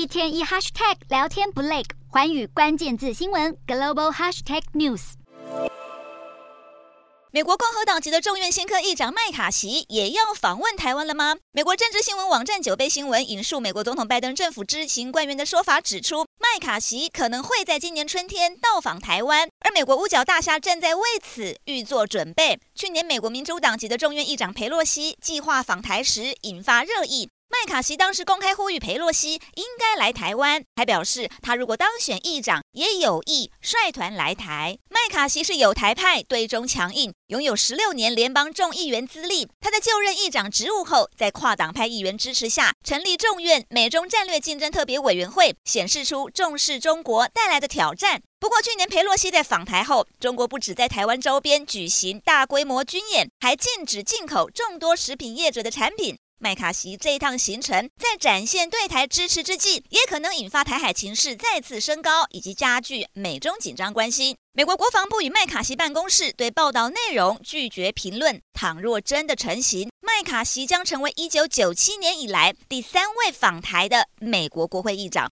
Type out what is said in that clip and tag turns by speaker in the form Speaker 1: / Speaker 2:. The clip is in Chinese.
Speaker 1: 一天一 hashtag 聊天不累，环宇关键字新闻 global hashtag news。
Speaker 2: 美国共和党籍的众院新科议长麦卡锡也要访问台湾了吗？美国政治新闻网站九倍新闻引述美国总统拜登政府知情官员的说法指出，麦卡锡可能会在今年春天到访台湾，而美国五角大厦正在为此预做准备。去年美国民主党籍的众院议长佩洛西计划访台时引发热议。麦卡锡当时公开呼吁裴洛西应该来台湾，还表示他如果当选议长，也有意率团来台。麦卡锡是有台派，对中强硬，拥有十六年联邦众议员资历。他在就任议长职务后，在跨党派议员支持下，成立众院美中战略竞争特别委员会，显示出重视中国带来的挑战。不过，去年裴洛西在访台后，中国不止在台湾周边举行大规模军演，还禁止进口众多食品业者的产品。麦卡锡这一趟行程，在展现对台支持之际，也可能引发台海情势再次升高，以及加剧美中紧张关系。美国国防部与麦卡锡办公室对报道内容拒绝评论。倘若真的成型，麦卡锡将成为一九九七年以来第三位访台的美国国会议长。